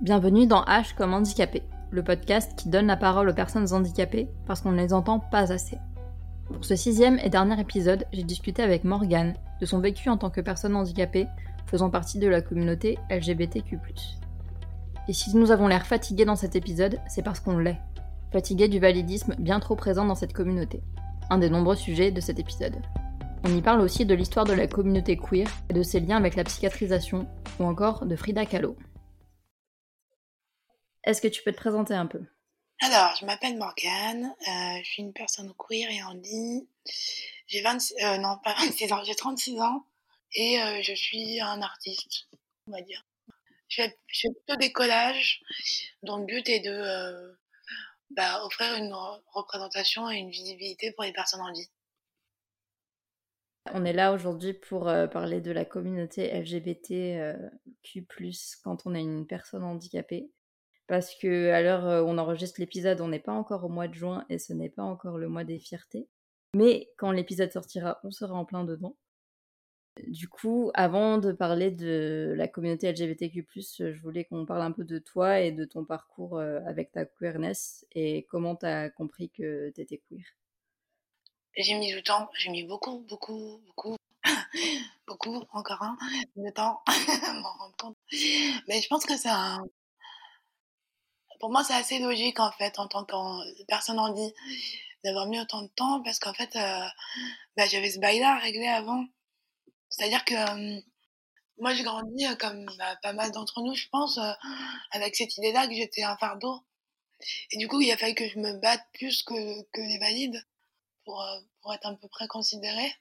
Bienvenue dans H comme handicapé, le podcast qui donne la parole aux personnes handicapées parce qu'on ne les entend pas assez. Pour ce sixième et dernier épisode, j'ai discuté avec Morgane de son vécu en tant que personne handicapée faisant partie de la communauté LGBTQ. Et si nous avons l'air fatigués dans cet épisode, c'est parce qu'on l'est. Fatigués du validisme bien trop présent dans cette communauté. Un des nombreux sujets de cet épisode. On y parle aussi de l'histoire de la communauté queer et de ses liens avec la psychiatrisation, ou encore de Frida Kahlo. Est-ce que tu peux te présenter un peu? Alors, je m'appelle Morgane, euh, je suis une personne queer et handi. J'ai 26, euh, non pas 26 ans, j'ai 36 ans et euh, je suis un artiste, on va dire. Je fais, je fais plutôt des collages dont le but est de bah, offrir une représentation et une visibilité pour les personnes handi. On est là aujourd'hui pour parler de la communauté LGBTQ+, quand on est une personne handicapée parce que l'heure où on enregistre l'épisode, on n'est pas encore au mois de juin et ce n'est pas encore le mois des fiertés. Mais quand l'épisode sortira, on sera en plein dedans. Du coup, avant de parler de la communauté LGBTQ+, je voulais qu'on parle un peu de toi et de ton parcours avec ta queerness et comment tu as compris que tu étais queer. J'ai mis du temps, j'ai mis beaucoup, beaucoup, beaucoup, beaucoup, encore un, de temps à m'en rendre compte. Mais je pense que c'est un, pour moi, c'est assez logique, en fait, en tant que personne en dit, d'avoir mis autant de temps, parce qu'en fait, euh, bah, j'avais ce bail-là à régler avant. C'est-à-dire que euh, moi, j'ai grandi, euh, comme bah, pas mal d'entre nous, je pense, avec cette idée-là que j'étais un fardeau. Et du coup, il a fallu que je me batte plus que, que les valides pour, pour être à peu près considérée.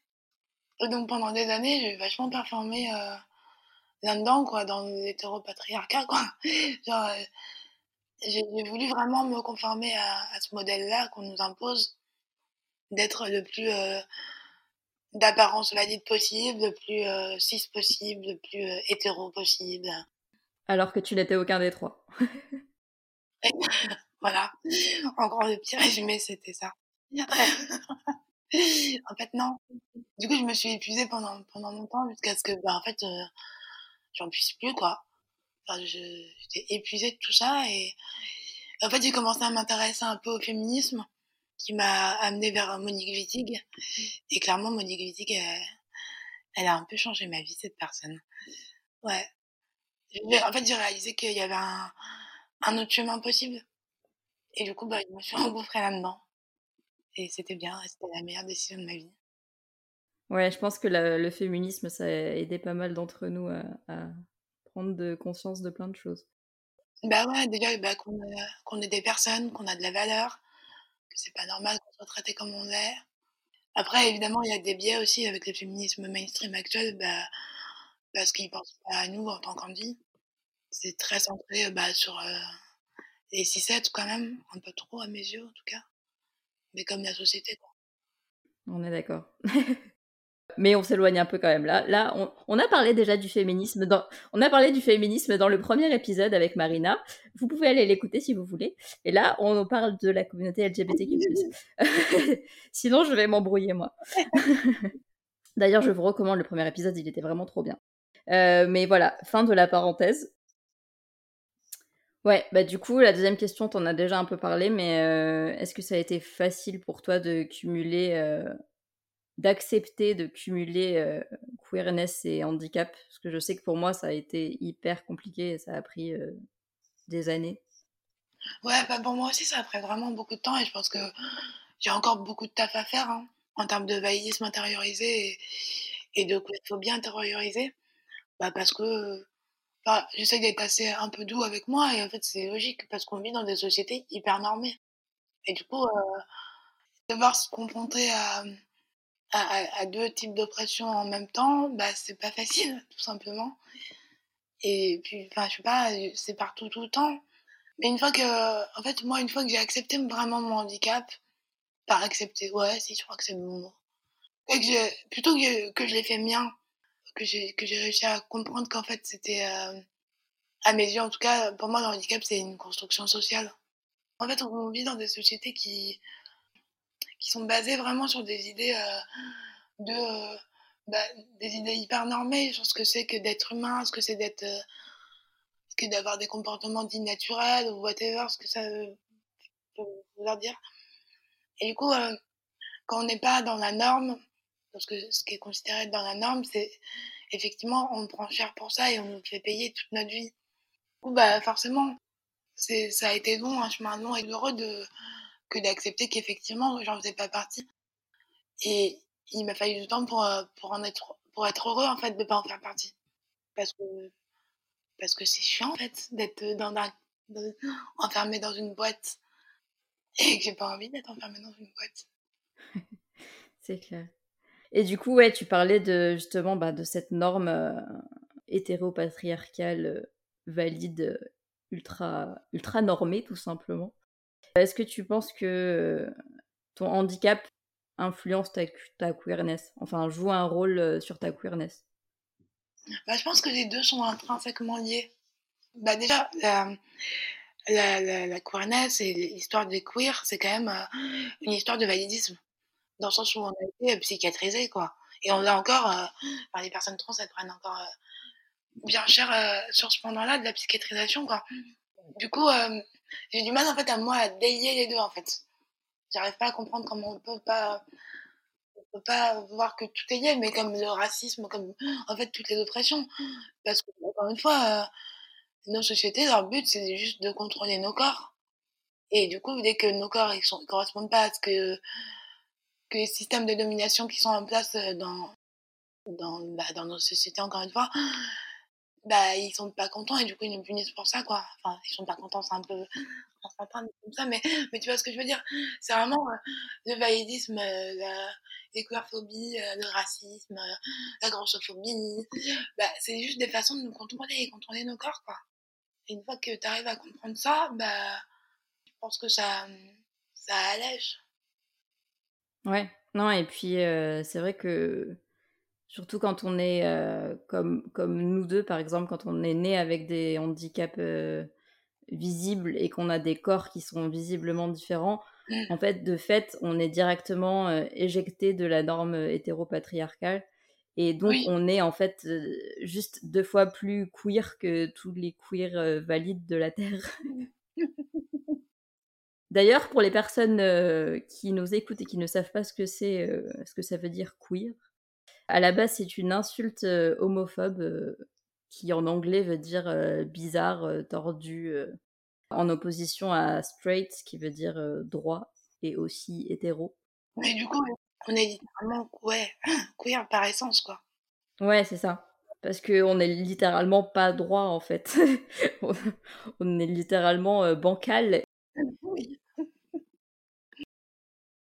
Et donc, pendant des années, j'ai vachement performé là-dedans, quoi, dans l'hétéropatriarcat, quoi. j'ai voulu vraiment me conformer à, ce modèle-là qu'on nous impose, d'être le plus euh, d'apparence valide possible, le plus euh, cis possible, le plus euh, hétéro possible. Alors que tu n'étais aucun des trois. voilà. En gros, le petit résumé, c'était ça. en fait, non. Du coup, je me suis épuisée pendant, pendant longtemps jusqu'à ce que, bah, en fait, j'en puisse plus, quoi j'étais épuisée de tout ça et en fait j'ai commencé à m'intéresser un peu au féminisme qui m'a amené vers Monique Wittig. Et clairement Monique Wittig elle, a un peu changé ma vie cette personne. Ouais. En fait j'ai réalisé qu'il y avait un, un, autre chemin possible. Et du coup bah, je me suis engouffrée là-dedans. Et c'était bien c'était la meilleure décision de ma vie. Ouais, je pense que le féminisme, ça a aidé pas mal d'entre nous à, prendre de conscience de plein de choses. Bah ouais, déjà bah, qu'on est des personnes, qu'on a de la valeur, que c'est pas normal qu'on soit traité comme on est. Après, évidemment, il y a des biais aussi avec le féminisme mainstream actuel, bah, parce qu'ils pensent pas à nous en tant qu'handi. C'est très centré bah, sur euh, les 6-7 quand même, un peu trop à mes yeux en tout cas. Mais comme la société. Quoi. On est d'accord. mais on s'éloigne un peu quand même là. Là, on, a parlé déjà du féminisme dans, on a parlé du féminisme dans le premier épisode avec Marina. Vous pouvez aller l'écouter si vous voulez. Et là, on parle de la communauté LGBTQ+. Sinon, je vais m'embrouiller moi. D'ailleurs, je vous recommande le premier épisode, il était vraiment trop bien. Euh, mais voilà, fin de la parenthèse. Ouais, bah du coup, la deuxième question, t'en as déjà un peu parlé, mais euh, est-ce que ça a été facile pour toi de cumuler euh, d'accepter de cumuler euh, queerness et handicap Parce que je sais que pour moi, ça a été hyper compliqué et ça a pris euh, des années. Ouais, bah pour moi aussi, ça a pris vraiment beaucoup de temps et je pense que j'ai encore beaucoup de taf à faire hein, en termes de validisme intériorisé et, de bien intériorisé. Bah parce que j'essaie d'être assez un peu doux avec moi et en fait, c'est logique parce qu'on vit dans des sociétés hyper normées. Et du coup, euh, devoir se confronter à à, deux types d'oppression en même temps, bah, c'est pas facile, tout simplement. Et puis, enfin, je sais pas, c'est partout tout le temps. Mais une fois que, en fait, moi, une fois que j'ai accepté vraiment mon handicap, par accepter, ouais, si, je crois que c'est le mot. Que plutôt que, que je l'ai fait mien, que j'ai, que j'ai réussi à comprendre qu'en fait, c'était, euh, à mes yeux, en tout cas, pour moi, le handicap, c'est une construction sociale. En fait, on vit dans des sociétés qui, qui sont basées vraiment sur des idées euh, de euh, bah, des idées hyper normées sur ce que c'est que d'être humain, ce que c'est d'être euh, que d'avoir des comportements dits naturels ou whatever, ce que ça veut vouloir dire. Et du coup, quand on n'est pas dans la norme, parce que ce qui est considéré dans la norme, c'est effectivement, on prend cher pour ça et on nous fait payer toute notre vie. Du coup, bah, forcément, ça a été long, un chemin long et de, que d'accepter qu'effectivement, j'en faisais pas partie. Et il m'a fallu du temps pour, euh, pour en être, pour être heureux, en fait, de pas en faire partie. Parce que, parce que c'est chiant, en fait, d'être dans un, enfermé dans une boîte et que j'ai pas envie d'être enfermée dans une boîte. c'est clair. Et du coup, ouais, tu parlais de justement bah, de cette norme euh, hétéropatriarcale euh, valide, euh, ultra, ultra normée, tout simplement. Est-ce que tu penses que ton handicap influence ta, ta queerness? Enfin, joue un rôle sur ta queerness? Bah, Je pense que les deux sont intrinsèquement liés. Bah, déjà, la, la, la, queerness et l'histoire des queer, c'est quand même une histoire de validisme dans le sens où on a été euh, psychiatrisé, quoi. Et on a encore, euh, les personnes trans, elles prennent encore euh, bien cher sur ce pendant-là de la psychiatrisation, quoi. Du coup, j'ai du mal, en fait, à moi, à délier les deux, en fait. J'arrive pas à comprendre comment on peut pas, on peut pas voir que tout est lié, mais comme le racisme, comme, en fait, toutes les oppressions. Parce que, encore une fois, nos sociétés, leur but, c'est juste de contrôler nos corps. Et du coup, dès que nos corps, ils sont, correspondent pas à ce que, que les systèmes de domination qui sont en place euh, dans, dans, bah, dans nos sociétés, encore une fois, bah, ils sont pas contents et du coup, ils nous punissent pour ça, quoi. Enfin, ils sont pas contents, c'est un peu enfantin comme ça, mais, mais tu vois ce que je veux dire C'est vraiment euh, le validisme, euh, la, l'équerphobie, le racisme, la grossophobie. Bah, c'est juste des façons de nous contrôler et contrôler nos corps, quoi. Et une fois que tu arrives à comprendre ça, bah, je pense que ça, ça allège. Ouais, non, et puis c'est vrai que surtout quand on est comme, comme nous deux, par exemple, quand on est né avec des handicaps visibles et qu'on a des corps qui sont visiblement différents, en fait, de fait, on est directement éjecté de la norme hétéropatriarcale. Et donc, on est en fait juste deux fois plus queer que tous les queers valides de la Terre. D'ailleurs, pour les personnes euh, qui nous écoutent et qui ne savent pas ce que c'est, euh, ce que ça veut dire queer, à la base, c'est une insulte homophobe qui en anglais veut dire bizarre, tordu, en opposition à straight, qui veut dire droit et aussi hétéro. Mais du coup, on est littéralement ouais, queer par essence, quoi. Ouais, c'est ça. Parce qu'on est littéralement pas droit, en fait. on est littéralement bancal oui.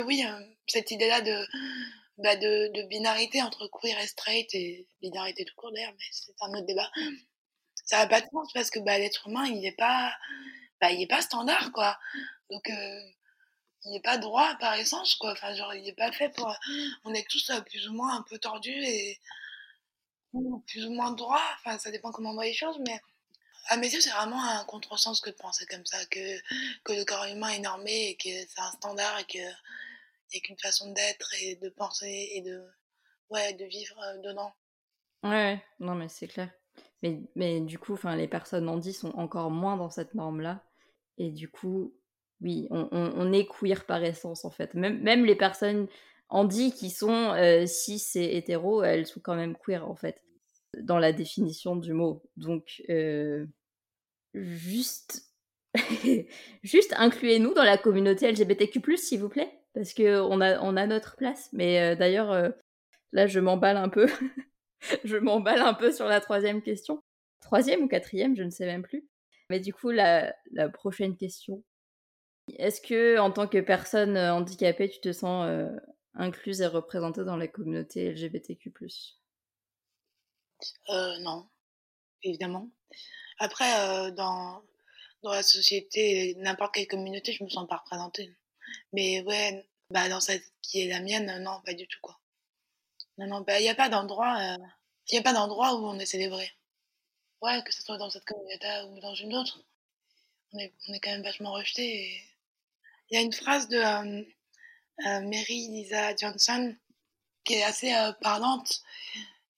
Oui, euh, cette idée-là de, bah de, de, binarité entre queer et straight et binarité tout court d'ailleurs, mais c'est un autre débat. Ça n'a pas de sens parce que bah, l'être humain, il n'est pas, bah, il est pas standard, quoi. Donc, euh, il n'est pas droit par essence, quoi. Enfin, genre, il n'est pas fait pour. On est tous euh, plus ou moins un peu tordus et plus ou moins droits. Enfin, ça dépend comment on voit les choses, mais à mes yeux, c'est vraiment un contresens que de penser comme ça, que, que le corps humain est normé et que c'est un standard et que a qu'une façon d'être et de penser et de, ouais, de vivre euh, dedans. Ouais, non, mais c'est clair. Mais, mais du coup, les personnes handy sont encore moins dans cette norme-là. Et du coup, oui, on, est queer par essence, en fait. Même, même les personnes handy qui sont euh, cis et hétéro, elles sont quand même queer, en fait dans la définition du mot. Donc, euh, juste, juste incluez-nous dans la communauté LGBTQ+, s'il vous plaît, parce que on a, on a notre place. Mais euh, d'ailleurs, euh, là, je m'emballe un peu. je m'emballe un peu sur la troisième question. Troisième ou quatrième, je ne sais même plus. Mais du coup, la, la prochaine question. Est-ce que, en tant que personne handicapée, tu te sens incluse et représentée dans la communauté LGBTQ+. Euh, non, évidemment. Après, euh, dans, dans la société, n'importe quelle communauté, je me sens pas représentée. Mais ouais, bah dans cette qui est la mienne, non, pas du tout, quoi. Non, non, bah, il n'y a pas d'endroit, il euh, a pas d'endroit où on est célébré. Ouais, que ce soit dans cette communauté ou dans une autre, on est, on est quand même vachement rejeté. Il y a une phrase de Mary Lisa Johnson qui est assez parlante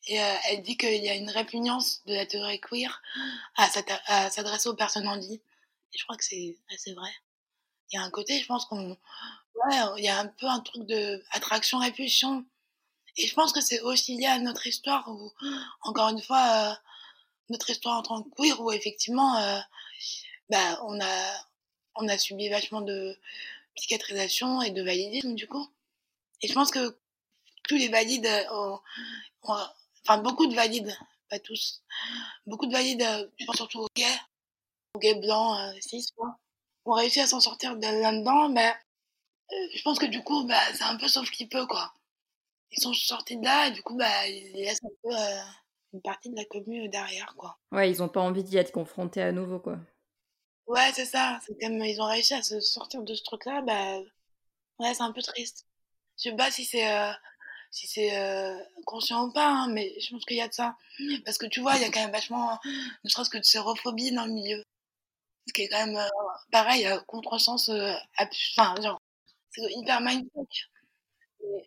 Et euh, elle dit qu'il y a une répugnance de la théorie queer à, s'adresser aux personnes handies. Et je crois que c'est assez vrai. Il y a un côté, je pense qu'on. Ouais, il y a un peu un truc de attraction-répulsion. Et je pense que c'est aussi lié à notre histoire où, encore une fois, euh, notre histoire en tant que queer, où effectivement, euh, bah, on, a, on a subi vachement de psychiatrisation et de validisme, du coup. Et je pense que tous les valides ont, enfin beaucoup de valides, pas tous, beaucoup de valides, euh, je pense surtout aux gays, aux gays blancs, euh, cis, quoi, ont réussi à s'en sortir de là-dedans, mais euh, je pense que du coup, bah, c'est un peu sauf qu'il peut, quoi. Ils sont sortis de là et du coup, bah, ils laissent un peu une partie de la commune derrière, quoi. Ouais, ils ont pas envie d'y être confrontés à nouveau, quoi. Ouais, c'est ça. C'est comme ils ont réussi à se sortir de ce truc-là, bah, ouais, c'est un peu triste. Je sais pas si c'est si c'est euh, conscient ou pas, hein, mais je pense qu'il y a de ça. Parce que tu vois, il y a quand même vachement, ne serait-ce que de sérophobie dans le milieu. Ce qui est quand même, euh, pareil, euh, contresens, enfin, genre, c'est hyper mindfuck.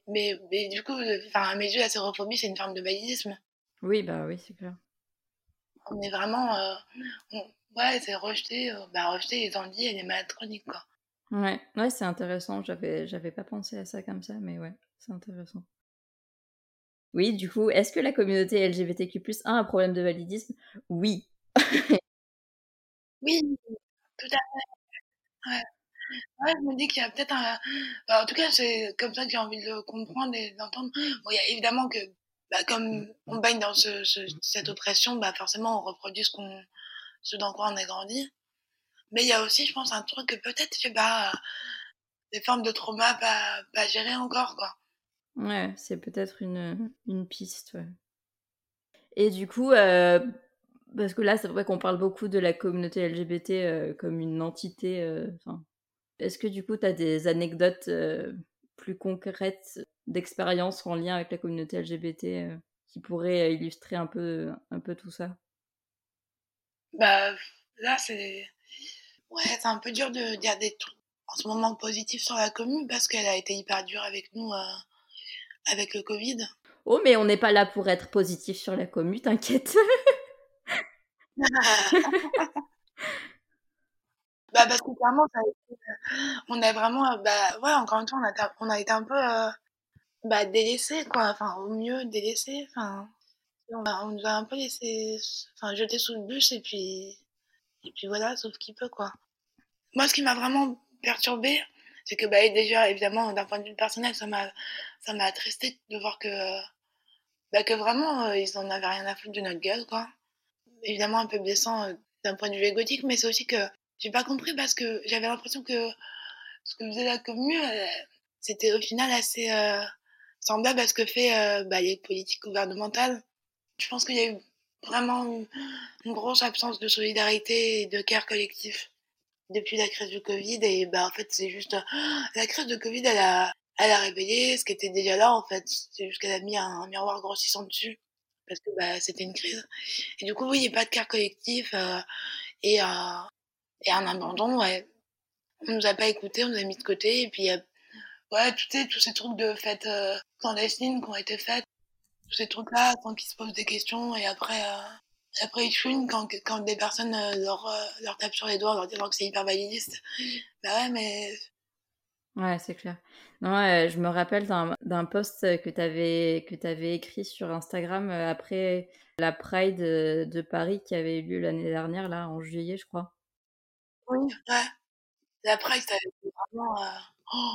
Mais, mais, du coup, enfin, à mes yeux, la sérophobie, c'est une forme de validisme. Oui, bah oui, c'est clair. On est vraiment, ouais, c'est rejeter, bah, rejeter les handis et les malades chroniques, quoi. Ouais, ouais c'est intéressant. J'avais, j'avais pas pensé à ça comme ça, mais ouais, c'est intéressant. Oui, du coup, est-ce que la communauté LGBTQ+ a un problème de validisme? Oui. oui, tout à fait. Ouais. Ouais, je me dis qu'il y a peut-être un. Bah, en tout cas, c'est comme ça que j'ai envie de le comprendre et d'entendre. Bon, il y a évidemment que, bah, comme on baigne dans ce, cette oppression, bah, forcément, on reproduit ce, qu'on, ce dans quoi on a grandi. Mais il y a aussi, je pense, un truc que peut-être, je sais pas, des formes de trauma pas, pas gérées encore, quoi. Ouais, c'est peut-être une, une piste. Ouais. Et du coup, euh, parce que là, c'est vrai qu'on parle beaucoup de la communauté LGBT euh, comme une entité. Euh, Est-ce que du coup, tu as des anecdotes plus concrètes d'expériences en lien avec la communauté LGBT qui pourraient illustrer un peu, un peu tout ça? Bah, là, c'est. Ouais, c'est un peu dur de dire des trucs en ce moment positifs sur la commune parce qu'elle a été hyper dure avec nous avec le Covid. Oh, mais on n'est pas là pour être positif sur la commu, t'inquiète. bah parce que clairement, ça a été, on a vraiment, bah ouais, encore une fois, on a, on a été un peu euh, bah, délaissés, quoi. Enfin, au mieux délaissés. Enfin, on, nous a un peu laissé, enfin, sous le bus et puis, et puis voilà, sauf qu'il peut, quoi. Moi, ce qui m'a vraiment perturbée, c'est que bah, déjà, évidemment, d'un point de vue personnel, ça m'a ça m'a attristé de voir que, bah, que vraiment, euh, ils en avaient rien à foutre de notre gueule, quoi. Évidemment, un peu blessant euh, d'un point de vue égotique, mais c'est aussi que j'ai pas compris parce que j'avais l'impression que ce que faisait la commune, euh, c'était au final assez semblable à ce que fait bah, les politiques gouvernementales. Je pense qu'il y a eu vraiment une, grosse absence de solidarité et de care collectif depuis la crise du Covid. Et bah, en fait, c'est juste. La crise de Covid, elle a, elle a réveillé ce qui était déjà là, en fait. C'est juste qu'elle a mis un, miroir grossissant dessus. Parce que bah, c'était une crise. Et du coup, oui, il n'y a pas de care collectif euh, et, euh, et un abandon. Ouais. On nous a pas écoutés, on nous a mis de côté. Et puis, ouais, tout, tous ces trucs de fêtes euh, clandestines qui ont été faites. Tous ces trucs-là, tant qu'ils se posent des questions. Et après, après, ils chouinent quand, quand des personnes euh, leur, euh, leur tapent sur les doigts leur disant que c'est hyper validiste. Bah ouais, mais. Ouais, c'est clair. Non, je me rappelle d'un post que tu avais, que avais écrit sur Instagram euh, après la Pride de Paris qui avait eu lieu l'année dernière, là, en juillet, je crois. Oui, ouais. La Pride, ça avait été vraiment. Oh.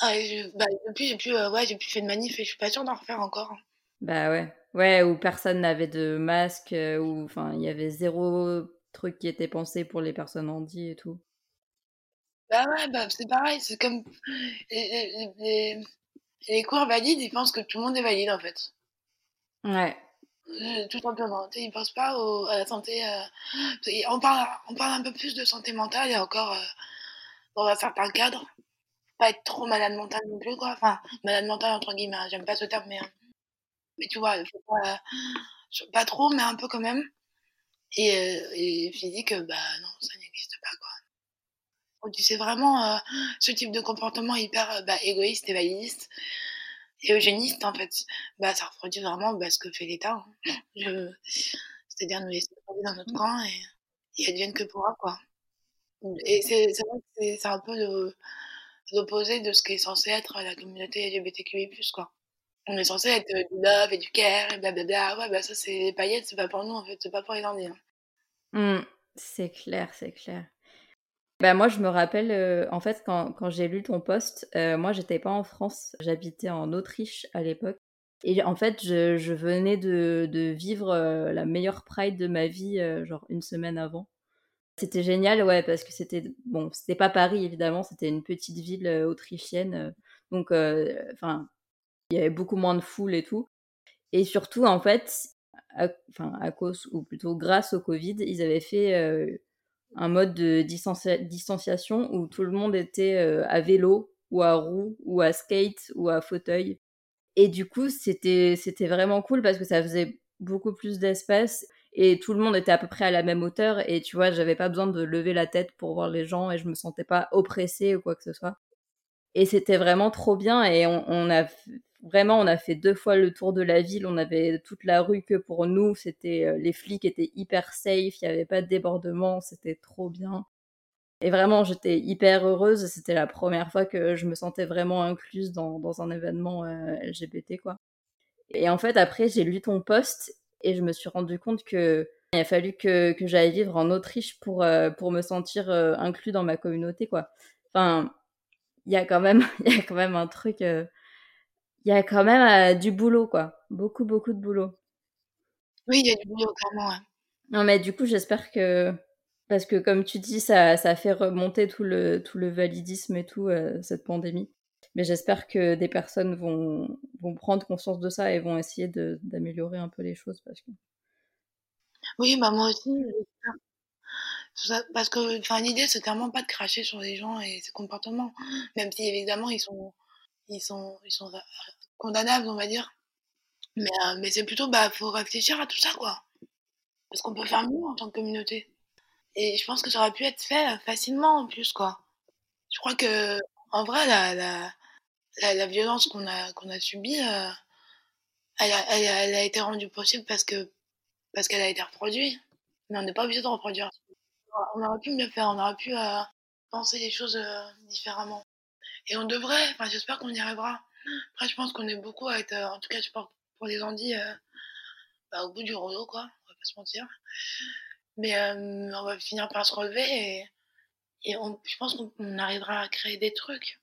Ah, bah, depuis, j'ai plus, ouais, plus fait de manif et je suis pas sûre d'en refaire encore. Hein. Bah ouais. Ouais, où personne n'avait de masque, euh, où enfin il y avait zéro truc qui était pensé pour les personnes handies et tout. Bah ouais, bah c'est pareil, c'est comme les, les, les, cours valides, ils pensent que tout le monde est valide en fait. Ouais. Euh, tout simplement. Ils pensent pas à la santé. Euh, on, parle, on parle un peu plus de santé mentale et encore dans un certain cadre. Pas être trop malade mental non plus, quoi. Enfin, malade mental entre guillemets, hein, j'aime pas ce terme, mais hein. Mais tu vois, faut pas, pas trop, mais un peu quand même. Et, euh, et physique, bah non, ça n'existe pas, quoi. Tu sais vraiment euh, ce type de comportement hyper euh, bah, égoïste et validiste. et eugéniste, en fait. Bah, ça reproduit vraiment bah, ce que fait l'État. Hein. C'est-à-dire nous laisser dans notre camp et, et advienne que pourra, quoi. Et c'est c'est un peu l'opposé de ce qui est censé être la communauté LGBTQI+, quoi. On est censé être du love et du care et blablabla. Ouais, bah ça, c'est les paillettes, c'est pas pour nous, en fait, c'est pas pour les Indiens. Mmh, c'est clair, c'est clair. Bah moi, je me rappelle, euh, en fait, quand, quand j'ai lu ton post, euh, moi, j'étais pas en France, j'habitais en Autriche à l'époque. Et en fait, je, je venais de, de vivre euh, la meilleure Pride de ma vie, genre une semaine avant. C'était génial, ouais, parce que c'était, bon, c'était pas Paris, évidemment, c'était une petite ville autrichienne. donc, enfin, il y avait beaucoup moins de foule et tout. Et surtout, en fait, à cause, ou plutôt grâce au Covid, ils avaient fait un mode de distanciation où tout le monde était euh, à vélo ou à roue ou à skate ou à fauteuil. Et du coup, c'était vraiment cool parce que ça faisait beaucoup plus d'espace et tout le monde était à peu près à la même hauteur et tu vois, j'avais pas besoin de lever la tête pour voir les gens et je me sentais pas oppressée ou quoi que ce soit. Et c'était vraiment trop bien et on, on a Vraiment, on a fait deux fois le tour de la ville. On avait toute la rue que pour nous. C'était euh, les flics étaient hyper safe. Il n'y avait pas de débordement. C'était trop bien. Et vraiment, j'étais hyper heureuse. C'était la première fois que je me sentais vraiment incluse dans, dans un événement euh, LGBT, quoi. Et en fait, après, j'ai lu ton post et je me suis rendu compte que il a fallu que, que j'aille vivre en Autriche pour, euh, pour me sentir inclus dans ma communauté, quoi. Enfin, il y a quand même, il y a quand même un truc il y a quand même euh, du boulot, quoi. Beaucoup, beaucoup de boulot. Oui, il y a du boulot, clairement. Ouais. Non, mais du coup, j'espère que. Parce que, comme tu dis, ça, ça fait remonter tout le, tout le validisme et tout, euh, cette pandémie. Mais j'espère que des personnes vont, vont prendre conscience de ça et vont essayer d'améliorer un peu les choses. Parce que... Oui, bah moi aussi. Parce que l'idée, c'est clairement pas de cracher sur les gens et ses comportements. Même si, évidemment, ils sont ils sont, ils sont condamnables, on va dire. Mais, euh, mais c'est plutôt, bah, faut réfléchir à tout ça, quoi. Parce qu'on peut faire mieux en tant que communauté. Et je pense que ça aurait pu être fait facilement en plus, quoi. Je crois que, en vrai, la, la, la, violence qu'on a, qu'on a subie, euh, elle, a, elle, a, été rendue possible parce que parce qu'elle a été reproduite. Mais on n'est pas obligé de reproduire. On aurait pu mieux faire, on aurait pu euh, penser les choses différemment. Et on devrait, enfin j'espère qu'on y arrivera. Après je pense qu'on est beaucoup à être, euh, en tout cas je pense pour les Andis, euh, bah, au bout du rouleau quoi, on va pas se mentir. Mais euh, on va finir par se relever et, et on, je pense qu'on arrivera à créer des trucs.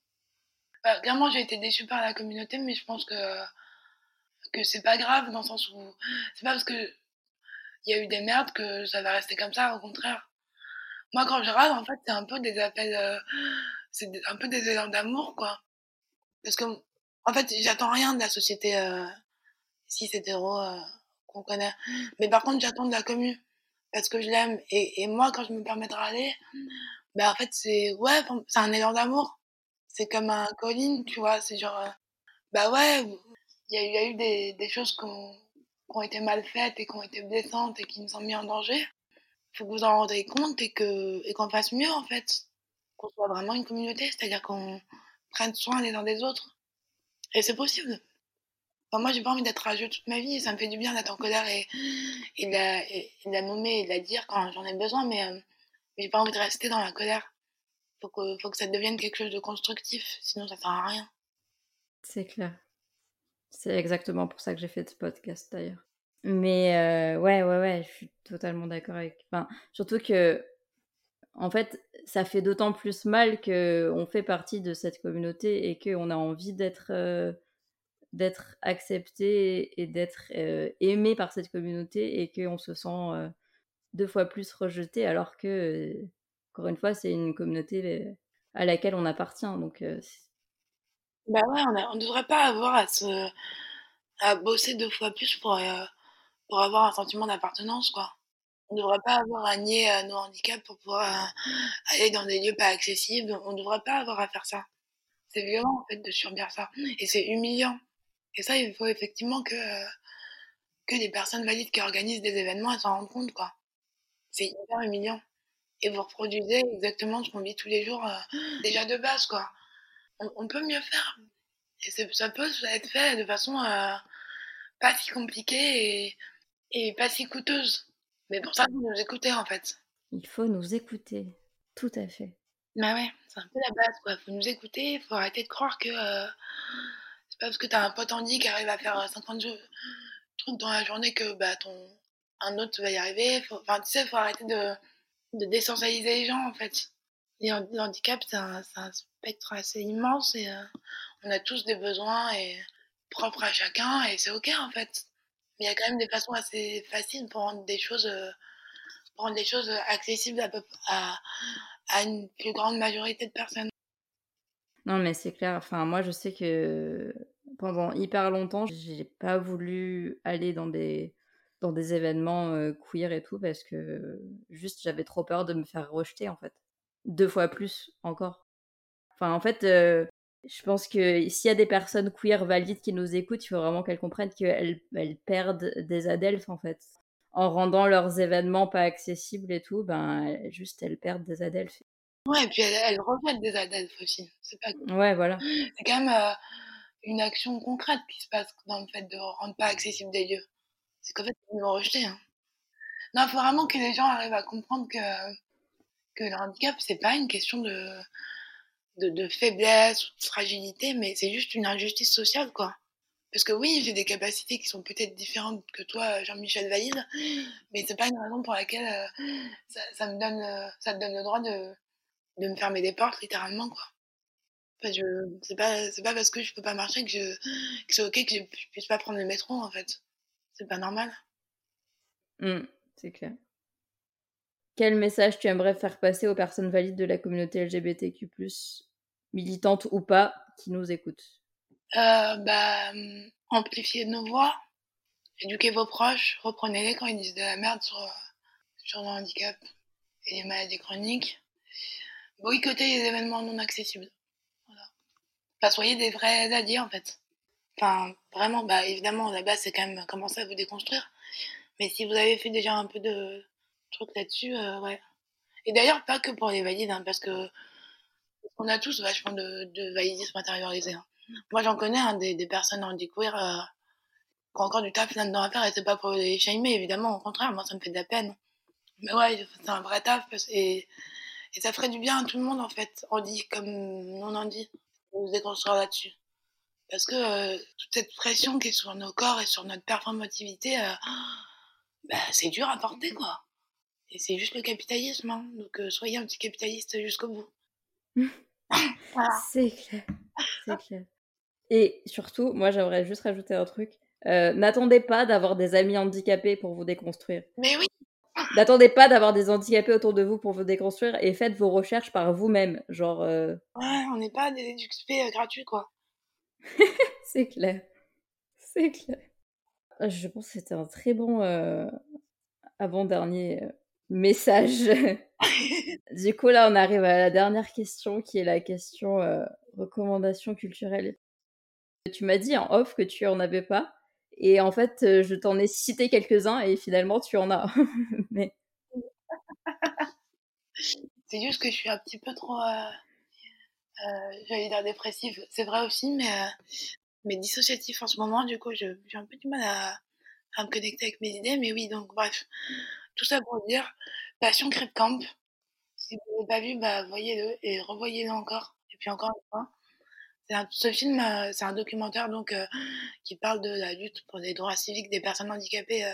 Bah, clairement j'ai été déçue par la communauté mais je pense que que c'est pas grave dans le sens où c'est pas parce que il y a eu des merdes que ça va rester comme ça, au contraire. Moi, quand je râle, en fait, c'est un peu des appels, c'est un peu des élans d'amour, quoi. Parce que, en fait, j'attends rien de la société euh, si hétéro euh, qu'on connaît. Mais par contre, j'attends de la commune parce que je l'aime. Et, moi, quand je me permets de râler, bah, en fait, c'est, ouais, c'est un élan d'amour. C'est comme un colline, tu vois. C'est genre, euh, bah ouais, il y a, eu des, choses qui ont été mal faites et qui ont été blessantes et qui nous ont mis en danger. Faut que vous en rendez compte et et qu'on fasse mieux, en fait qu'on soit vraiment une communauté, c'est-à-dire qu'on prenne soin les uns des autres. Et c'est possible. Enfin, moi, j'ai pas envie d'être rageux toute ma vie, ça me fait du bien d'être en colère et, de la, et, la nommer et de la dire quand j'en ai besoin, mais, euh, j'ai pas envie de rester dans la colère. Faut que, faut que ça devienne quelque chose de constructif, sinon ça sert à rien. C'est clair. C'est exactement pour ça que j'ai fait ce podcast d'ailleurs. Mais euh, ouais, ouais, ouais, je suis totalement d'accord avec. Enfin, surtout que en fait, ça fait d'autant plus mal qu'on fait partie de cette communauté et qu'on a envie d'être euh, d'être accepté et d'être euh, aimé par cette communauté et qu'on se sent euh, deux fois plus rejeté alors que, encore une fois, c'est une communauté à laquelle on appartient. Donc, bah ouais, on ne devrait pas avoir à, se, à bosser deux fois plus pour, pour avoir un sentiment d'appartenance, quoi. On ne devrait pas avoir à nier euh, nos handicaps pour pouvoir euh, aller dans des lieux pas accessibles. On ne devrait pas avoir à faire ça. C'est violent, en fait, de subir ça. Et c'est humiliant. Et ça, il faut effectivement que, euh, que les personnes valides qui organisent des événements s'en rendent compte, quoi. C'est hyper humiliant. Et vous reproduisez exactement ce qu'on vit tous les jours, déjà de base, quoi. On, peut mieux faire. Et ça peut être fait de façon pas si compliquée et, et pas si coûteuse. Mais pour ça, il faut nous écouter en fait. Il faut nous écouter, tout à fait. Bah ouais, c'est un peu la base quoi. Faut nous écouter, faut arrêter de croire que c'est pas parce que t'as un pote handi qui arrive à faire 50 trucs dans la journée que bah ton un autre va y arriver. Enfin, tu sais, faut arrêter de, de les gens en fait. Et le handicap, c'est un, un, spectre assez immense et on a tous des besoins et propres à chacun et c'est ok en fait. Mais il y a quand même des façons assez faciles pour rendre des choses, euh, rendre des choses accessibles à, à, à une plus grande majorité de personnes. Non mais c'est clair. Enfin moi je sais que pendant hyper longtemps j'ai pas voulu aller dans des dans des événements euh, queer et tout parce que juste j'avais trop peur de me faire rejeter en fait deux fois plus encore. Enfin en fait euh, je pense que s'il y a des personnes queer valides qui nous écoutent, il faut vraiment qu'elles comprennent qu'elles elles perdent des adelphes en fait. En rendant leurs événements pas accessibles et tout, ben juste elles perdent des adelphes. Ouais, et puis elles, rejettent des adelphes aussi. C'est pas. Ouais, voilà. C'est quand même euh, une action concrète qui se passe dans le fait de rendre pas accessibles des lieux. C'est qu'en fait ils vont rejeter. Hein. Non, il faut vraiment que les gens arrivent à comprendre que que le handicap c'est pas une question de de, faiblesse ou de fragilité, mais c'est juste une injustice sociale, quoi. Parce que oui, j'ai des capacités qui sont peut-être différentes que toi, Jean-Michel Valide, mais c'est pas une raison pour laquelle euh, ça, me donne, euh, ça te donne le droit de, de me fermer des portes, littéralement, quoi. je, c'est pas, c'est pas parce que je peux pas marcher que, je, que c'est ok que je, puisse pas prendre le métro, en fait. C'est pas normal. Mmh, c'est clair. Quel message tu aimerais faire passer aux personnes valides de la communauté LGBTQ+, militantes ou pas, qui nous écoutent? Euh, bah, Amplifiez nos voix, éduquez vos proches, reprenez-les quand ils disent de la merde sur, sur le handicap et les maladies chroniques. Boycottez les événements non accessibles. Voilà. Soyez des vrais alliés en fait. Enfin, vraiment, bah, évidemment, la base, c'est quand même commencer à vous déconstruire. Mais si vous avez fait déjà un peu de, truc là-dessus, euh, ouais. Et d'ailleurs, pas que pour les valides, hein, parce que on a tous vachement de, de validisme intériorisé. Hein. Moi, j'en connais hein, des, des, personnes en queer euh, qui ont encore du taf là-dedans à faire, et c'est pas pour les shamer, évidemment, au contraire, moi, ça me fait de la peine. Mais ouais, c'est un vrai taf, et, ça ferait du bien à tout le monde, en fait, on dit comme on en dit, on se déconstruire là-dessus. Parce que euh, toute cette pression qui est sur nos corps et sur notre performativité, bah, c'est dur à porter, quoi. Et c'est juste le capitalisme, hein. donc euh, soyez un petit capitaliste jusqu'au bout. C'est clair, c'est clair. Et surtout, moi j'aimerais juste rajouter un truc. Euh, n'attendez pas d'avoir des amis handicapés pour vous déconstruire. Mais oui. N'attendez pas d'avoir des handicapés autour de vous pour vous déconstruire et faites vos recherches par vous-même. Genre. Euh, ouais, on n'est pas des XP gratuits, quoi. c'est clair. C'est clair. Je pense que c'était un très bon avant-dernier message. du coup, là, on arrive à la dernière question qui est la question euh, recommandation culturelle. Tu m'as dit en off que tu en avais pas. Et en fait, euh, je t'en ai cité quelques-uns et finalement, tu en as. Mais... C'est juste que je suis un petit peu trop, euh, j'allais dire dépressive. C'est vrai aussi, mais, mais dissociatif en ce moment. Du coup, j'ai un peu du mal à, à me connecter avec mes idées. Mais oui, donc bref. Tout ça pour dire Passion Crip Camp. Si vous l'avez pas vu, bah, voyez-le et revoyez-le encore. Et puis encore une fois. Un, ce film, euh, c'est un documentaire donc euh, qui parle de la lutte pour les droits civiques des personnes handicapées euh,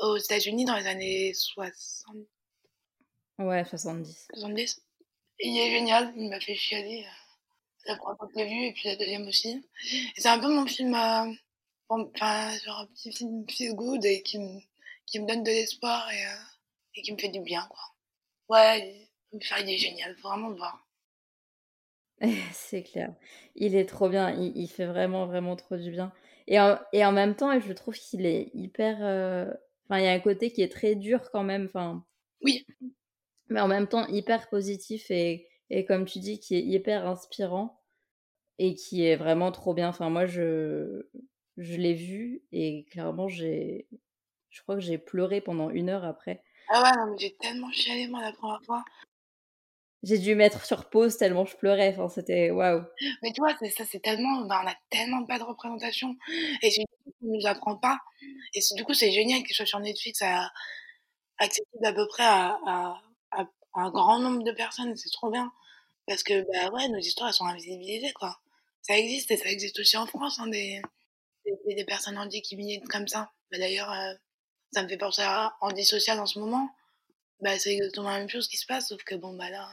aux États-Unis dans les années 60. Ouais, 70. 70. Et il est génial, il m'a fait chialer la première fois que je l'ai vu et puis la deuxième aussi. C'est un peu mon film, enfin, genre un petit film feel good et qui me qui me donne de l'espoir et, euh, et, qui me fait du bien, quoi. Ouais, il est génial, vraiment voir. C'est clair. Il est trop bien. Il, fait vraiment, vraiment trop du bien. Et en, et en même temps, je trouve qu'il est hyper. Euh, enfin, il y a un côté qui est très dur quand même. Enfin. Oui. Mais en même temps, hyper positif et, et comme tu dis, qui est hyper inspirant et qui est vraiment trop bien. Enfin, moi, je, je l'ai vu et clairement, j'ai, je crois que j'ai pleuré pendant une heure après. Ah ouais, non, mais j'ai tellement chialé, moi, la première fois. j'ai dû mettre sur pause tellement je pleurais. Enfin, c'était waouh. Mais tu vois, c'est ça, c'est tellement, ben, on a tellement pas de représentation. Et c'est on nous apprend pas. Et du coup, c'est génial qu'il soit sur Netflix à, accessible à peu près à, à, à, un grand nombre de personnes. C'est trop bien. Parce que, bah ouais, nos histoires, elles sont invisibilisées, quoi. Ça existe et ça existe aussi en France, hein, des, des, des personnes handicapées comme ça. Bah, D'ailleurs, euh, ça me fait penser à Andy Social en ce moment. Bah, c'est exactement la même chose qui se passe, sauf que bon, bah là.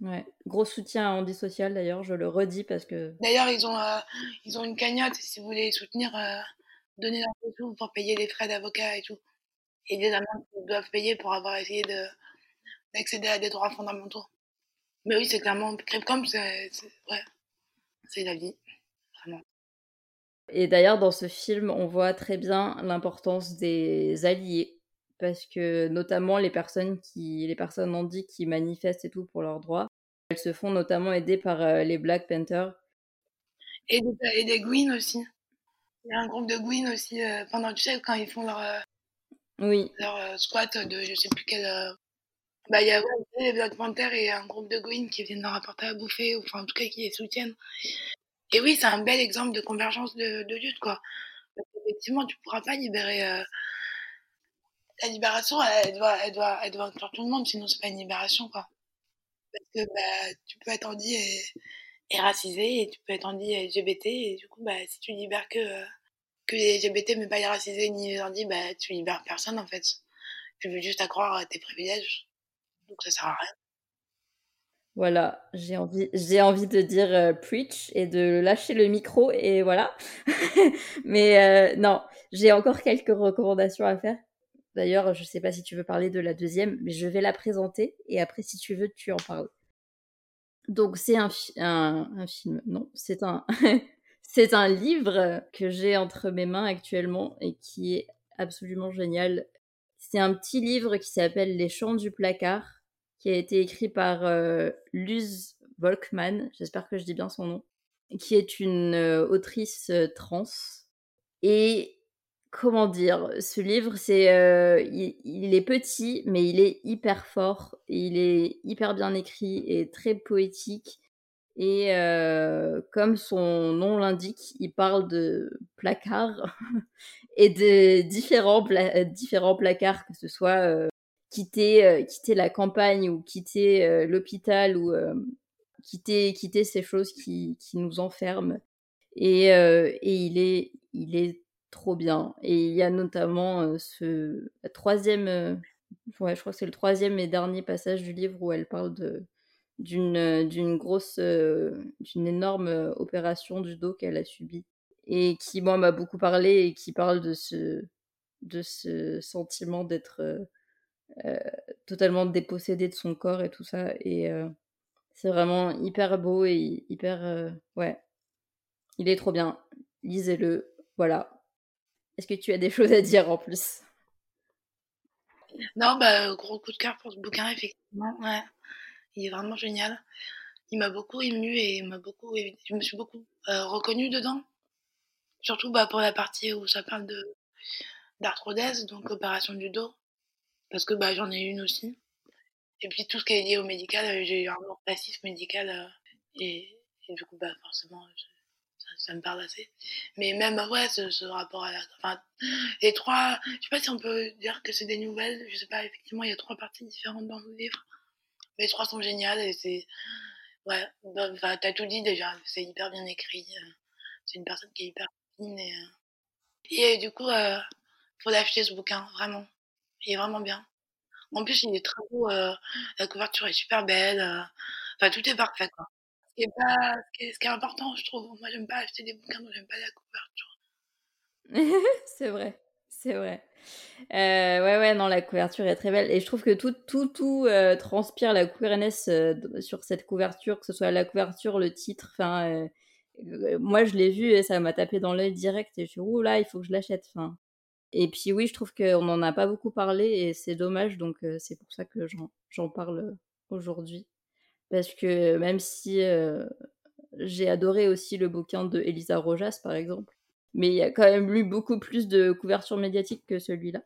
Ouais, gros soutien à Andy Social d'ailleurs, je le redis parce que. D'ailleurs, ils ont, euh, ils ont une cagnotte, si vous voulez les soutenir, euh, donnez leur sous pour payer les frais d'avocat et tout. Et des amendes qu'ils doivent payer pour avoir essayé de, d'accéder à des droits fondamentaux. Mais oui, c'est clairement, comme c'est, ouais, c'est la vie, vraiment. Et d'ailleurs, dans ce film, on voit très bien l'importance des alliés parce que notamment les personnes qui, les personnes handies qui manifestent et tout pour leurs droits, elles se font notamment aider par euh, les Black Panthers. Et des, et des Gwyn aussi. Il y a un groupe de Gwyn aussi euh, pendant, tu sais, quand ils font leur, euh, oui. leur squat de je sais plus quel. Bah, il y a ouais, les Black Panthers et un groupe de Gwyn qui viennent leur apporter à bouffer, ou enfin, en tout cas, qui les soutiennent. Et oui, c'est un bel exemple de convergence de, de lutte, quoi. Parce qu'effectivement, tu pourras pas libérer la libération, elle doit, elle doit, elle doit inclure tout le monde, sinon c'est pas une libération, quoi. Parce que bah, tu peux être handi et, et racisé, et tu peux être handi LGBT, et du coup, bah, si tu libères que, que les LGBT, mais pas les racisés ni les handi, bah, tu libères personne, en fait. Tu veux juste accroire tes privilèges. Donc ça sert à rien. Voilà, j'ai envie, de dire euh, preach et de lâcher le micro et voilà. Mais euh, non, j'ai encore quelques recommandations à faire. D'ailleurs, je sais pas si tu veux parler de la deuxième, mais je vais la présenter et après, si tu veux, tu en parles. Donc, c'est un, film, non, c'est un, c'est un livre que j'ai entre mes mains actuellement et qui est absolument génial. C'est un petit livre qui s'appelle Les chants du placard, qui a été écrit par euh, Luz Volkmann, j'espère que je dis bien son nom, qui est une euh, autrice euh, trans. Et comment dire, ce livre, c'est, il, est petit, mais il est hyper fort, il est hyper bien écrit et très poétique. Et comme son nom l'indique, il parle de placards et de différents, différents placards, que ce soit quitter, euh, quitter la campagne ou quitter euh, l'hôpital ou euh, quitter, quitter ces choses qui, qui nous enferment. Et, et il est, il est trop bien. Et il y a notamment ce troisième, ouais, je crois que c'est le troisième et dernier passage du livre où elle parle de d'une d'une grosse, d'une énorme opération du dos qu'elle a subie et qui moi m'a beaucoup parlé et qui parle de ce de ce sentiment d'être euh, totalement dépossédé de son corps et tout ça et c'est vraiment hyper beau et hyper ouais il est trop bien lisez-le voilà est-ce que tu as des choses à dire en plus? Non, bah, gros coup de cœur pour ce bouquin, effectivement. Ouais. Il est vraiment génial. Il m'a beaucoup ému et m'a beaucoup, je me suis beaucoup euh, reconnue dedans. Surtout bah, pour la partie où ça parle de d'arthrodèse, donc opération du dos, parce que bah, j'en ai une aussi. Et puis tout ce qui est lié au médical, euh, j'ai eu un passif médical euh, et, du coup bah forcément ça me parle assez. Mais même, ouais, ce, rapport à la. Enfin, les trois. Je sais pas si on peut dire que c'est des nouvelles. Je sais pas, effectivement, il y a trois parties différentes dans le livre. Mais les trois sont géniales et c'est. Ouais, enfin, t'as tout dit déjà. C'est hyper bien écrit. C'est une personne qui est hyper fine et. Et du coup, euh, faut l'acheter ce bouquin, vraiment. Il est vraiment bien. En plus, il est très beau. Euh, la couverture est super belle. Euh, enfin, tout est parfait, quoi ce qui est important je trouve moi j'aime pas acheter des bouquins dont j'aime pas la couverture c'est vrai c'est vrai euh, ouais ouais non la couverture est très belle et je trouve que tout tout tout euh, transpire la queerness sur cette couverture que ce soit la couverture le titre enfin moi je l'ai vu et ça m'a tapé dans l'œil direct et je suis ouh là il faut que je l'achète enfin et puis oui je trouve qu'on en a pas beaucoup parlé et c'est dommage donc c'est pour ça que j'en parle aujourd'hui parce que même si euh, j'ai adoré aussi le bouquin de Elisa Rojas, par exemple, mais il y a quand même eu beaucoup plus de couverture médiatique que celui-là.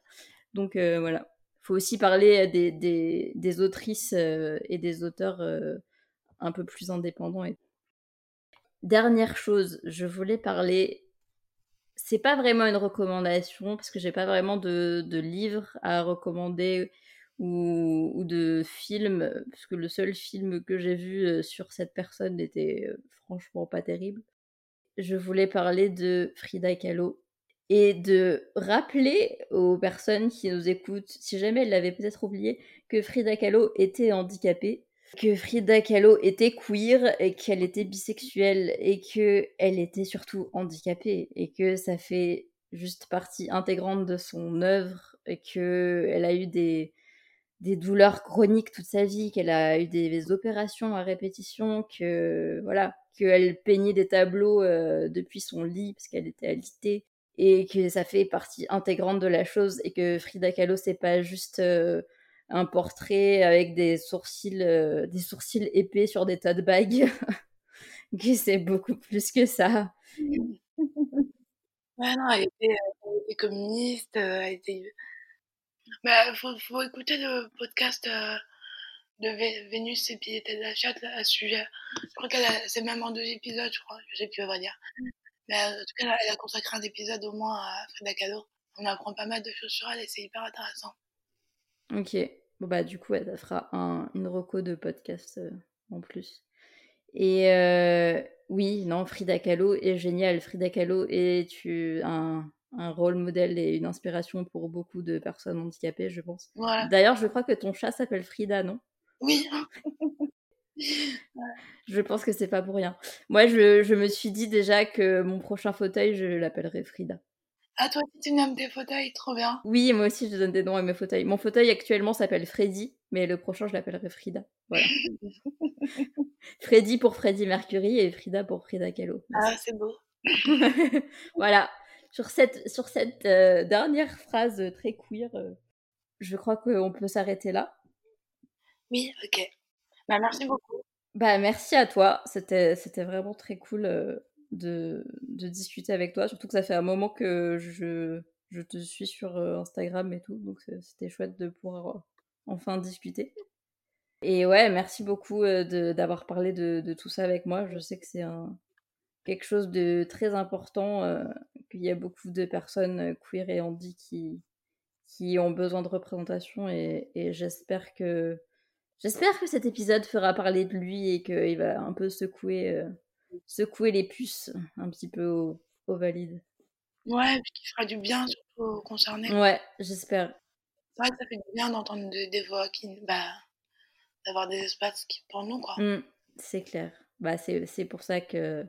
Donc euh, voilà, faut aussi parler des, des, des autrices et des auteurs un peu plus indépendants. Dernière chose, je voulais parler. C'est pas vraiment une recommandation parce que j'ai pas vraiment de, de livres à recommander ou, ou, de films, parce que le seul film que j'ai vu sur cette personne n'était franchement pas terrible. Je voulais parler de Frida Kahlo et de rappeler aux personnes qui nous écoutent, si jamais elles l'avaient peut-être oublié, que Frida Kahlo était handicapée, que Frida Kahlo était queer et qu'elle était bisexuelle et que elle était surtout handicapée et que ça fait juste partie intégrante de son œuvre et que elle a eu des douleurs chroniques toute sa vie, qu'elle a eu des, opérations à répétition, que voilà, qu'elle peignait des tableaux euh, depuis son lit parce qu'elle était alitée, et que ça fait partie intégrante de la chose et que Frida Kahlo c'est pas juste euh, un portrait avec des sourcils euh, des sourcils épais sur des tas de bagues que c'est beaucoup plus que ça. Ouais, non, elle était, euh, elle était communiste, elle était... Bah, faut, écouter le podcast de Vénus et Piété de la chatte à ce sujet. Je crois que c'est même en deux épisodes, je crois. Je sais plus, on va dire. Mais en tout cas, elle a consacré un épisode au moins à Frida Kahlo. On apprend pas mal de choses sur elle et c'est hyper intéressant. Ok. Bon, bah, du coup, elle fera un, une reco de podcast euh, en plus. Et euh, oui, non, Frida Kahlo est géniale. Frida Kahlo est un, un rôle modèle et une inspiration pour beaucoup de personnes handicapées, je pense. D'ailleurs, je crois que ton chat s'appelle Frida, non? Oui. Je pense que c'est pas pour rien. Moi, je, je, me suis dit déjà que mon prochain fauteuil, je l'appellerai Frida. Ah, toi tu nommes tes fauteuils, trop bien. Oui, moi aussi, je donne des noms à mes fauteuils. Mon fauteuil actuellement s'appelle Freddy, mais le prochain, je l'appellerai Frida. Voilà. Freddy pour Freddy Mercury et Frida pour Frida Kahlo. Ah, c'est beau. voilà. Sur cette, sur cette euh, dernière phrase très queer, euh, je crois qu'on peut s'arrêter là. Oui, ok. Bah, merci beaucoup. Bah, merci à toi. C'était, c'était vraiment très cool euh, de, de, discuter avec toi. Surtout que ça fait un moment que je, je te suis sur euh, Instagram et tout. Donc, c'était chouette de pouvoir euh, enfin discuter. Et ouais, merci beaucoup d'avoir parlé de, de, tout ça avec moi. Je sais que c'est quelque chose de très important, qu'il y a beaucoup de personnes queer et handi qui, qui ont besoin de représentation et, et j'espère que J'espère que cet épisode fera parler de lui et qu'il va un peu secouer, euh, secouer les puces un petit peu au, au valide. Ouais, puis qu'il fera du bien surtout aux concernés. Ouais, j'espère. C'est vrai que ça fait du bien d'entendre des, voix qui. Bah, d'avoir des espaces qui, pour nous, quoi. Mmh, c'est clair. Bah, c'est pour ça que.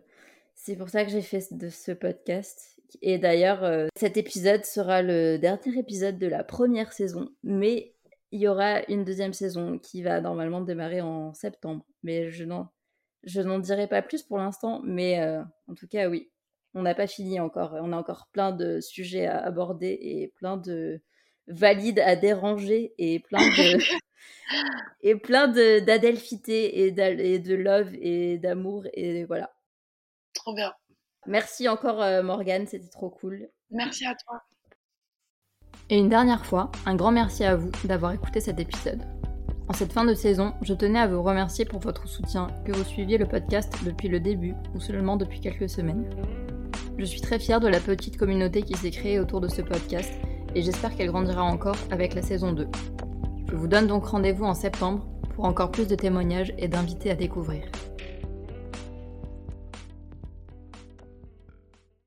C'est pour ça que j'ai fait de ce podcast. Et d'ailleurs, euh, cet épisode sera le dernier épisode de la première saison. Mais il y aura une deuxième saison qui va normalement démarrer en septembre. Mais je n'en, je n'en dirai pas plus pour l'instant. Mais euh, en tout cas, oui, on n'a pas fini encore. On a encore plein de sujets à aborder et plein de valides à déranger et plein de et plein de d'adelphité et, et de love et d'amour et voilà. Trop bien. Merci encore euh, Morgane, c'était trop cool. Merci à toi. Et une dernière fois, un grand merci à vous d'avoir écouté cet épisode. En cette fin de saison, je tenais à vous remercier pour votre soutien, que vous suiviez le podcast depuis le début ou seulement depuis quelques semaines. Je suis très fière de la petite communauté qui s'est créée autour de ce podcast et j'espère qu'elle grandira encore avec la saison 2. Je vous donne donc rendez-vous en septembre pour encore plus de témoignages et d'invités à découvrir.